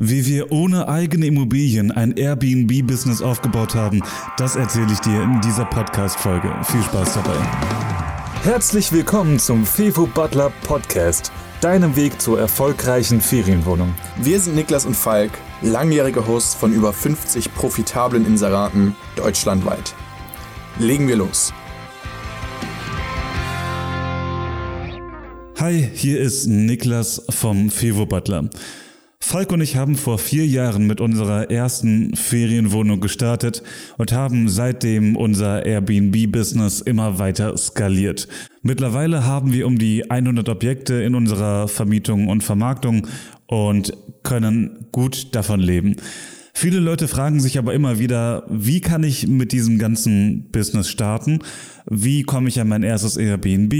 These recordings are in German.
Wie wir ohne eigene Immobilien ein Airbnb-Business aufgebaut haben, das erzähle ich dir in dieser Podcast-Folge. Viel Spaß dabei. Herzlich willkommen zum Fevo Butler Podcast, deinem Weg zur erfolgreichen Ferienwohnung. Wir sind Niklas und Falk, langjährige Hosts von über 50 profitablen Inseraten deutschlandweit. Legen wir los. Hi, hier ist Niklas vom Fevo Butler. Falk und ich haben vor vier Jahren mit unserer ersten Ferienwohnung gestartet und haben seitdem unser Airbnb-Business immer weiter skaliert. Mittlerweile haben wir um die 100 Objekte in unserer Vermietung und Vermarktung und können gut davon leben. Viele Leute fragen sich aber immer wieder, wie kann ich mit diesem ganzen Business starten? Wie komme ich an mein erstes Airbnb?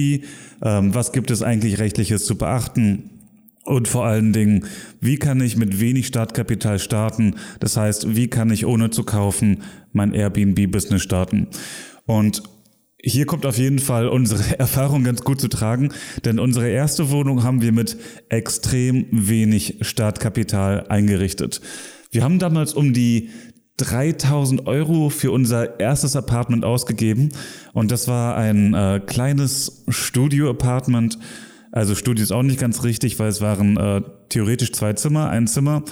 Ähm, was gibt es eigentlich rechtliches zu beachten? Und vor allen Dingen, wie kann ich mit wenig Startkapital starten? Das heißt, wie kann ich ohne zu kaufen mein Airbnb-Business starten? Und hier kommt auf jeden Fall unsere Erfahrung ganz gut zu tragen, denn unsere erste Wohnung haben wir mit extrem wenig Startkapital eingerichtet. Wir haben damals um die 3000 Euro für unser erstes Apartment ausgegeben und das war ein äh, kleines Studio-Apartment. Also Studio ist auch nicht ganz richtig, weil es waren äh, theoretisch zwei Zimmer, ein Zimmer,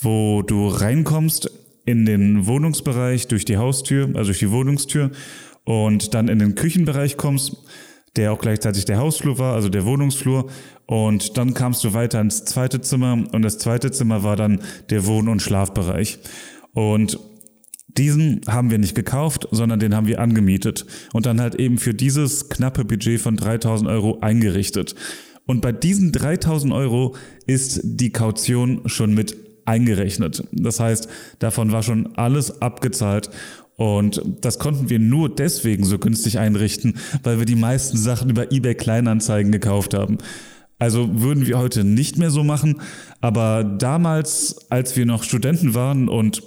wo du reinkommst in den Wohnungsbereich durch die Haustür, also durch die Wohnungstür und dann in den Küchenbereich kommst, der auch gleichzeitig der Hausflur war, also der Wohnungsflur und dann kamst du weiter ins zweite Zimmer und das zweite Zimmer war dann der Wohn- und Schlafbereich. Und diesen haben wir nicht gekauft, sondern den haben wir angemietet und dann halt eben für dieses knappe Budget von 3000 Euro eingerichtet. Und bei diesen 3000 Euro ist die Kaution schon mit eingerechnet. Das heißt, davon war schon alles abgezahlt und das konnten wir nur deswegen so günstig einrichten, weil wir die meisten Sachen über eBay Kleinanzeigen gekauft haben. Also würden wir heute nicht mehr so machen, aber damals, als wir noch Studenten waren und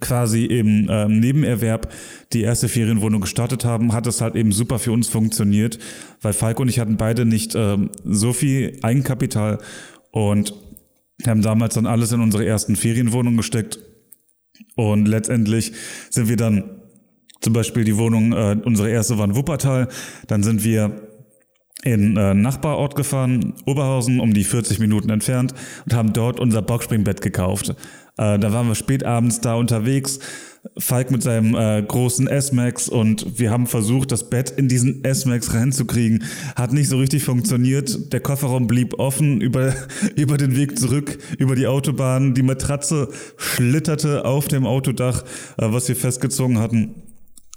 quasi im ähm, Nebenerwerb die erste Ferienwohnung gestartet haben, hat es halt eben super für uns funktioniert, weil Falk und ich hatten beide nicht ähm, so viel Eigenkapital und haben damals dann alles in unsere ersten Ferienwohnung gesteckt und letztendlich sind wir dann zum Beispiel die Wohnung, äh, unsere erste war in Wuppertal, dann sind wir in äh, Nachbarort gefahren, Oberhausen, um die 40 Minuten entfernt und haben dort unser Boxspringbett gekauft. Äh, da waren wir spät abends da unterwegs, Falk mit seinem äh, großen S-Max und wir haben versucht, das Bett in diesen S-Max reinzukriegen. Hat nicht so richtig funktioniert. Der Kofferraum blieb offen über, über den Weg zurück, über die Autobahn. Die Matratze schlitterte auf dem Autodach, äh, was wir festgezogen hatten.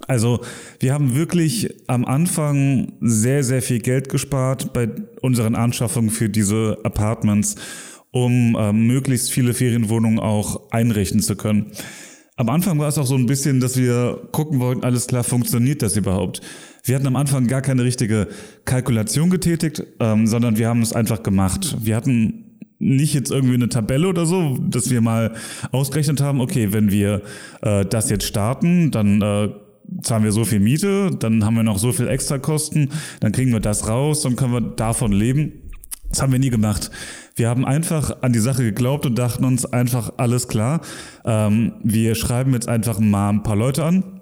Also wir haben wirklich am Anfang sehr, sehr viel Geld gespart bei unseren Anschaffungen für diese Apartments, um äh, möglichst viele Ferienwohnungen auch einrichten zu können. Am Anfang war es auch so ein bisschen, dass wir gucken wollten, alles klar, funktioniert das überhaupt? Wir hatten am Anfang gar keine richtige Kalkulation getätigt, ähm, sondern wir haben es einfach gemacht. Wir hatten nicht jetzt irgendwie eine Tabelle oder so, dass wir mal ausgerechnet haben, okay, wenn wir äh, das jetzt starten, dann äh, zahlen wir so viel Miete, dann haben wir noch so viel Extrakosten, dann kriegen wir das raus, dann können wir davon leben. Das haben wir nie gemacht. Wir haben einfach an die Sache geglaubt und dachten uns einfach, alles klar, ähm, wir schreiben jetzt einfach mal ein paar Leute an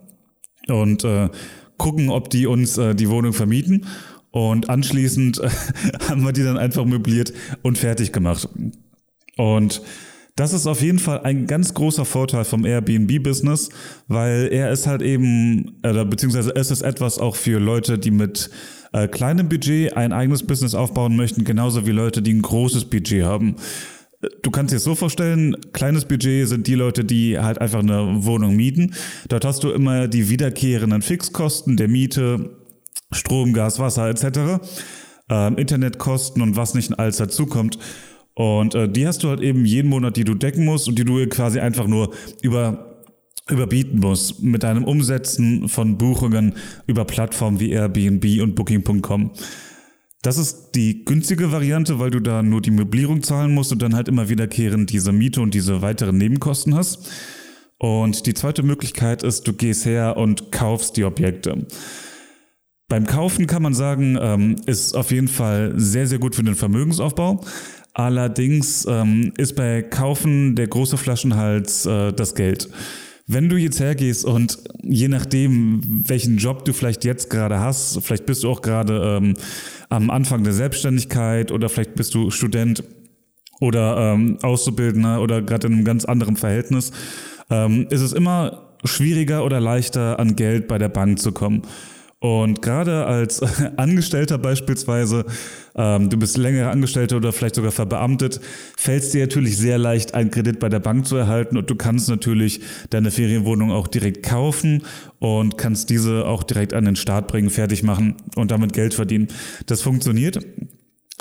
und äh, gucken, ob die uns äh, die Wohnung vermieten. Und anschließend äh, haben wir die dann einfach möbliert und fertig gemacht. Und das ist auf jeden Fall ein ganz großer Vorteil vom Airbnb-Business, weil er ist halt eben, oder beziehungsweise es ist etwas auch für Leute, die mit äh, kleinem Budget ein eigenes Business aufbauen möchten, genauso wie Leute, die ein großes Budget haben. Du kannst dir das so vorstellen, kleines Budget sind die Leute, die halt einfach eine Wohnung mieten. Dort hast du immer die wiederkehrenden Fixkosten der Miete, Strom, Gas, Wasser etc., ähm, Internetkosten und was nicht alles dazukommt. Und äh, die hast du halt eben jeden Monat, die du decken musst und die du quasi einfach nur über überbieten musst mit deinem Umsetzen von Buchungen über Plattformen wie Airbnb und Booking.com. Das ist die günstige Variante, weil du da nur die Möblierung zahlen musst und dann halt immer wiederkehrend diese Miete und diese weiteren Nebenkosten hast. Und die zweite Möglichkeit ist, du gehst her und kaufst die Objekte. Beim Kaufen kann man sagen, ähm, ist auf jeden Fall sehr, sehr gut für den Vermögensaufbau. Allerdings ähm, ist bei Kaufen der große Flaschenhals äh, das Geld. Wenn du jetzt hergehst und je nachdem, welchen Job du vielleicht jetzt gerade hast, vielleicht bist du auch gerade ähm, am Anfang der Selbstständigkeit oder vielleicht bist du Student oder ähm, Auszubildender oder gerade in einem ganz anderen Verhältnis, ähm, ist es immer schwieriger oder leichter an Geld bei der Bank zu kommen. Und gerade als Angestellter beispielsweise, ähm, du bist längere Angestellter oder vielleicht sogar verbeamtet, fällt es dir natürlich sehr leicht, einen Kredit bei der Bank zu erhalten und du kannst natürlich deine Ferienwohnung auch direkt kaufen und kannst diese auch direkt an den Start bringen, fertig machen und damit Geld verdienen. Das funktioniert.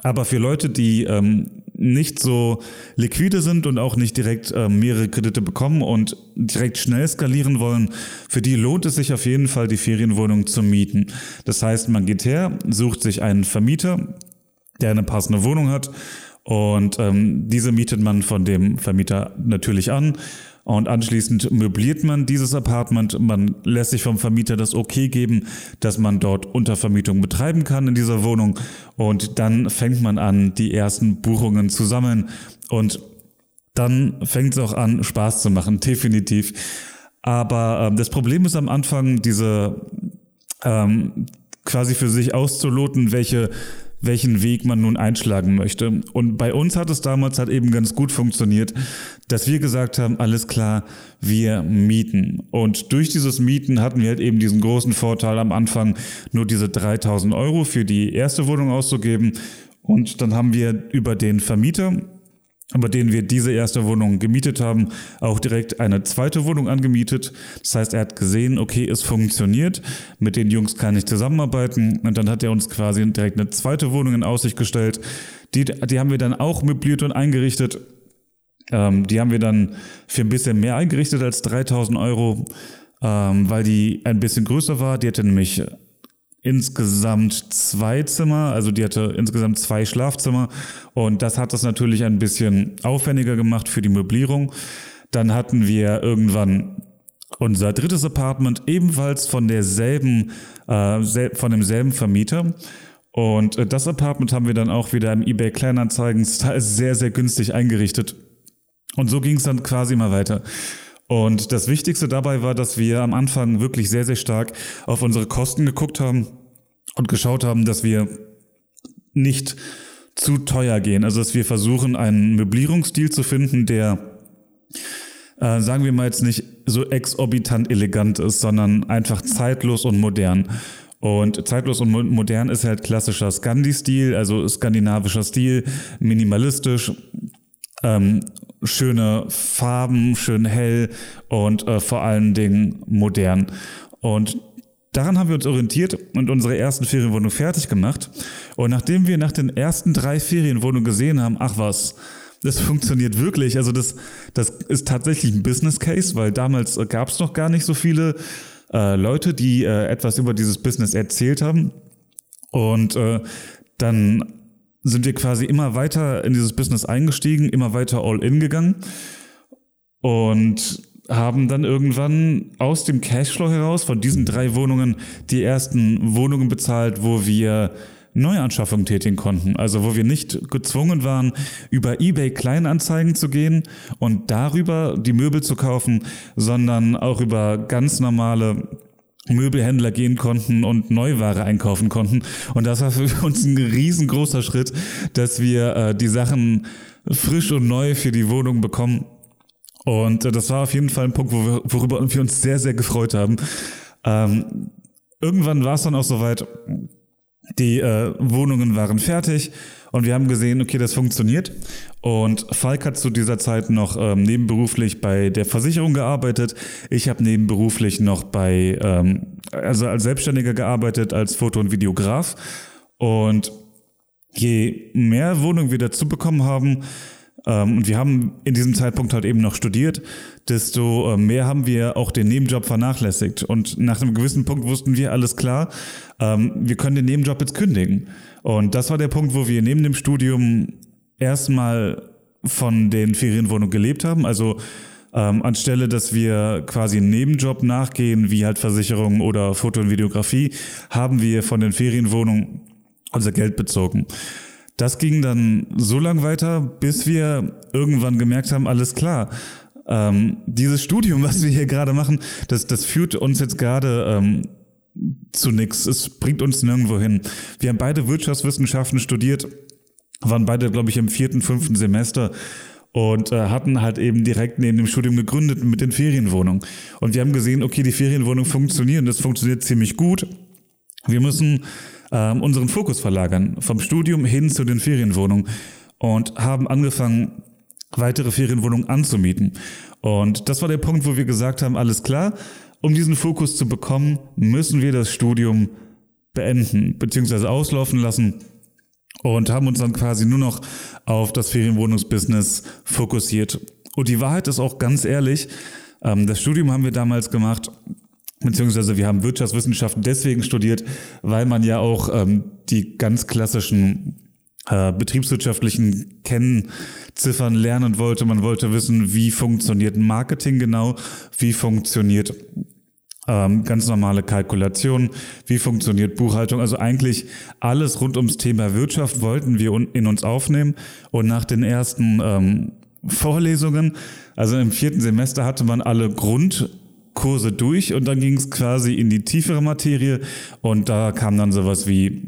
Aber für Leute, die ähm, nicht so liquide sind und auch nicht direkt äh, mehrere Kredite bekommen und direkt schnell skalieren wollen, für die lohnt es sich auf jeden Fall, die Ferienwohnung zu mieten. Das heißt, man geht her, sucht sich einen Vermieter, der eine passende Wohnung hat und ähm, diese mietet man von dem Vermieter natürlich an und anschließend möbliert man dieses Apartment. Man lässt sich vom Vermieter das Okay geben, dass man dort Untervermietung betreiben kann in dieser Wohnung. Und dann fängt man an, die ersten Buchungen zu sammeln. Und dann fängt es auch an, Spaß zu machen, definitiv. Aber ähm, das Problem ist am Anfang, diese ähm, quasi für sich auszuloten, welche welchen Weg man nun einschlagen möchte. Und bei uns hat es damals halt eben ganz gut funktioniert, dass wir gesagt haben, alles klar, wir mieten. Und durch dieses Mieten hatten wir halt eben diesen großen Vorteil am Anfang, nur diese 3000 Euro für die erste Wohnung auszugeben. Und dann haben wir über den Vermieter über den wir diese erste Wohnung gemietet haben, auch direkt eine zweite Wohnung angemietet. Das heißt, er hat gesehen, okay, es funktioniert, mit den Jungs kann ich zusammenarbeiten und dann hat er uns quasi direkt eine zweite Wohnung in Aussicht gestellt. Die, die haben wir dann auch möbliert und eingerichtet. Ähm, die haben wir dann für ein bisschen mehr eingerichtet als 3000 Euro, ähm, weil die ein bisschen größer war. Die hatte nämlich insgesamt zwei Zimmer, also die hatte insgesamt zwei Schlafzimmer und das hat das natürlich ein bisschen aufwendiger gemacht für die Möblierung. Dann hatten wir irgendwann unser drittes Apartment ebenfalls von derselben, äh, von demselben Vermieter. Und äh, das Apartment haben wir dann auch wieder im eBay Kleinanzeigen sehr, sehr günstig eingerichtet. Und so ging es dann quasi mal weiter. Und das Wichtigste dabei war, dass wir am Anfang wirklich sehr, sehr stark auf unsere Kosten geguckt haben und geschaut haben, dass wir nicht zu teuer gehen. Also dass wir versuchen, einen Möblierungsstil zu finden, der, äh, sagen wir mal jetzt nicht so exorbitant elegant ist, sondern einfach zeitlos und modern. Und zeitlos und modern ist halt klassischer Scandi-Stil, also skandinavischer Stil, minimalistisch, ähm, schöne Farben, schön hell und äh, vor allen Dingen modern. Und daran haben wir uns orientiert und unsere ersten Ferienwohnungen fertig gemacht. Und nachdem wir nach den ersten drei Ferienwohnungen gesehen haben, ach was, das funktioniert wirklich. Also das, das ist tatsächlich ein Business Case, weil damals gab es noch gar nicht so viele äh, Leute, die äh, etwas über dieses Business erzählt haben. Und äh, dann sind wir quasi immer weiter in dieses Business eingestiegen, immer weiter all in gegangen und haben dann irgendwann aus dem Cashflow heraus von diesen drei Wohnungen die ersten Wohnungen bezahlt, wo wir Neuanschaffungen tätigen konnten. Also wo wir nicht gezwungen waren, über eBay Kleinanzeigen zu gehen und darüber die Möbel zu kaufen, sondern auch über ganz normale Möbelhändler gehen konnten und Neuware einkaufen konnten. Und das war für uns ein riesengroßer Schritt, dass wir äh, die Sachen frisch und neu für die Wohnung bekommen. Und äh, das war auf jeden Fall ein Punkt, wo wir, worüber wir uns sehr, sehr gefreut haben. Ähm, irgendwann war es dann auch soweit, die äh, Wohnungen waren fertig und wir haben gesehen, okay, das funktioniert. Und Falk hat zu dieser Zeit noch ähm, nebenberuflich bei der Versicherung gearbeitet. Ich habe nebenberuflich noch bei, ähm, also als Selbstständiger gearbeitet, als Foto- und Videograf. Und je mehr Wohnungen wir dazu bekommen haben, und wir haben in diesem Zeitpunkt halt eben noch studiert, desto äh, mehr haben wir auch den Nebenjob vernachlässigt. Und nach einem gewissen Punkt wussten wir, alles klar, ähm, wir können den Nebenjob jetzt kündigen. Und das war der Punkt, wo wir neben dem Studium erstmal von den Ferienwohnungen gelebt haben. Also ähm, anstelle, dass wir quasi einen Nebenjob nachgehen, wie halt Versicherung oder Foto- und Videografie, haben wir von den Ferienwohnungen unser Geld bezogen. Das ging dann so lang weiter, bis wir irgendwann gemerkt haben, alles klar, ähm, dieses Studium, was wir hier gerade machen, das, das führt uns jetzt gerade ähm, zu nichts. Es bringt uns nirgendwo hin. Wir haben beide Wirtschaftswissenschaften studiert, waren beide, glaube ich, im vierten, fünften Semester und äh, hatten halt eben direkt neben dem Studium gegründet mit den Ferienwohnungen. Und wir haben gesehen, okay, die Ferienwohnungen funktionieren, das funktioniert ziemlich gut. Wir müssen ähm, unseren Fokus verlagern vom Studium hin zu den Ferienwohnungen und haben angefangen, weitere Ferienwohnungen anzumieten. Und das war der Punkt, wo wir gesagt haben, alles klar, um diesen Fokus zu bekommen, müssen wir das Studium beenden bzw. auslaufen lassen und haben uns dann quasi nur noch auf das Ferienwohnungsbusiness fokussiert. Und die Wahrheit ist auch ganz ehrlich, ähm, das Studium haben wir damals gemacht, beziehungsweise wir haben Wirtschaftswissenschaften deswegen studiert, weil man ja auch ähm, die ganz klassischen äh, betriebswirtschaftlichen Kennziffern lernen wollte. Man wollte wissen, wie funktioniert Marketing genau, wie funktioniert ähm, ganz normale Kalkulation, wie funktioniert Buchhaltung. Also eigentlich alles rund ums Thema Wirtschaft wollten wir in uns aufnehmen. Und nach den ersten ähm, Vorlesungen, also im vierten Semester hatte man alle Grundkurse durch und dann ging es quasi in die tiefere Materie und da kam dann sowas wie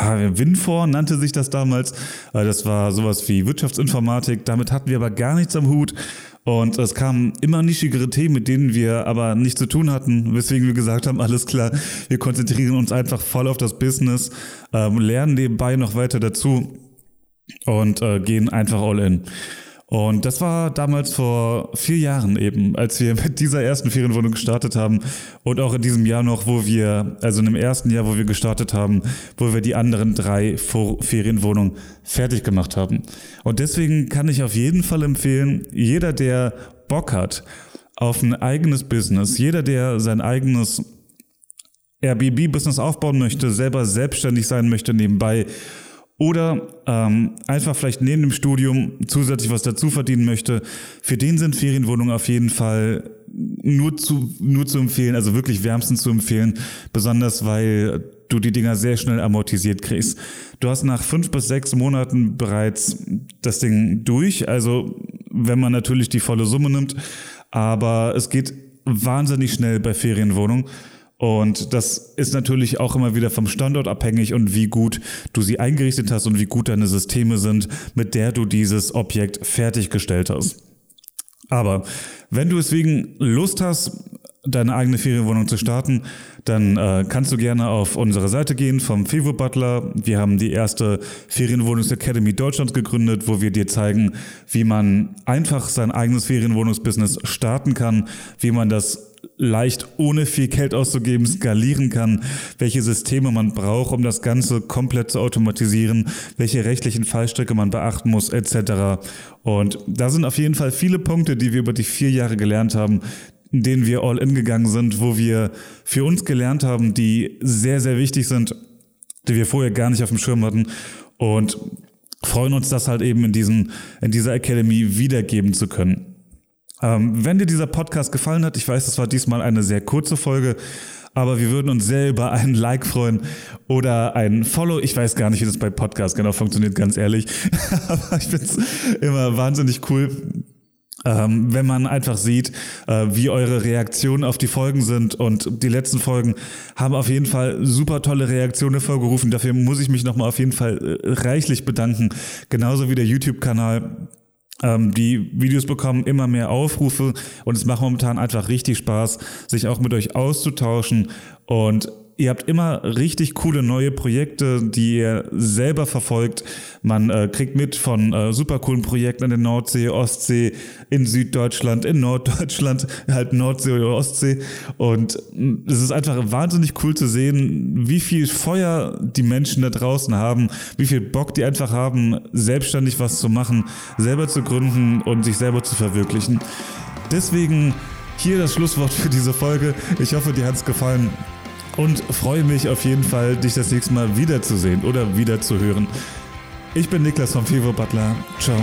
Winfor nannte sich das damals. Äh, das war sowas wie Wirtschaftsinformatik. Damit hatten wir aber gar nichts am Hut. Und es kamen immer nischigere Themen, mit denen wir aber nichts zu tun hatten, weswegen wir gesagt haben, alles klar, wir konzentrieren uns einfach voll auf das Business, ähm, lernen nebenbei noch weiter dazu und äh, gehen einfach all in. Und das war damals vor vier Jahren eben, als wir mit dieser ersten Ferienwohnung gestartet haben und auch in diesem Jahr noch, wo wir, also in dem ersten Jahr, wo wir gestartet haben, wo wir die anderen drei Ferienwohnungen fertig gemacht haben. Und deswegen kann ich auf jeden Fall empfehlen, jeder, der Bock hat auf ein eigenes Business, jeder, der sein eigenes Airbnb-Business aufbauen möchte, selber selbstständig sein möchte nebenbei, oder ähm, einfach vielleicht neben dem Studium zusätzlich was dazu verdienen möchte. Für den sind Ferienwohnungen auf jeden Fall nur zu, nur zu empfehlen, also wirklich wärmstens zu empfehlen, besonders weil du die Dinger sehr schnell amortisiert kriegst. Du hast nach fünf bis sechs Monaten bereits das Ding durch, also wenn man natürlich die volle Summe nimmt, aber es geht wahnsinnig schnell bei Ferienwohnungen. Und das ist natürlich auch immer wieder vom Standort abhängig und wie gut du sie eingerichtet hast und wie gut deine Systeme sind, mit der du dieses Objekt fertiggestellt hast. Aber wenn du deswegen Lust hast, deine eigene Ferienwohnung zu starten, dann äh, kannst du gerne auf unsere Seite gehen vom Fevo Butler. Wir haben die erste Ferienwohnungsacademy Deutschlands gegründet, wo wir dir zeigen, wie man einfach sein eigenes Ferienwohnungsbusiness starten kann, wie man das leicht ohne viel Geld auszugeben skalieren kann, welche Systeme man braucht, um das Ganze komplett zu automatisieren, welche rechtlichen Fallstricke man beachten muss, etc. Und da sind auf jeden Fall viele Punkte, die wir über die vier Jahre gelernt haben, in denen wir all in gegangen sind, wo wir für uns gelernt haben, die sehr, sehr wichtig sind, die wir vorher gar nicht auf dem Schirm hatten und freuen uns, das halt eben in, diesen, in dieser Academy wiedergeben zu können. Ähm, wenn dir dieser Podcast gefallen hat, ich weiß, das war diesmal eine sehr kurze Folge, aber wir würden uns sehr über einen Like freuen oder ein Follow. Ich weiß gar nicht, wie das bei Podcasts genau funktioniert, ganz ehrlich. aber ich finde es immer wahnsinnig cool, ähm, wenn man einfach sieht, äh, wie eure Reaktionen auf die Folgen sind. Und die letzten Folgen haben auf jeden Fall super tolle Reaktionen hervorgerufen. Dafür muss ich mich nochmal auf jeden Fall äh, reichlich bedanken. Genauso wie der YouTube-Kanal. Ähm, die Videos bekommen immer mehr Aufrufe und es macht momentan einfach richtig Spaß, sich auch mit euch auszutauschen und Ihr habt immer richtig coole neue Projekte, die ihr selber verfolgt. Man äh, kriegt mit von äh, super coolen Projekten in der Nordsee, Ostsee, in Süddeutschland, in Norddeutschland, halt Nordsee oder Ostsee. Und mm, es ist einfach wahnsinnig cool zu sehen, wie viel Feuer die Menschen da draußen haben, wie viel Bock die einfach haben, selbstständig was zu machen, selber zu gründen und sich selber zu verwirklichen. Deswegen hier das Schlusswort für diese Folge. Ich hoffe, dir hat es gefallen und freue mich auf jeden Fall, dich das nächste Mal wiederzusehen oder wiederzuhören. Ich bin Niklas vom Fever Butler. Ciao.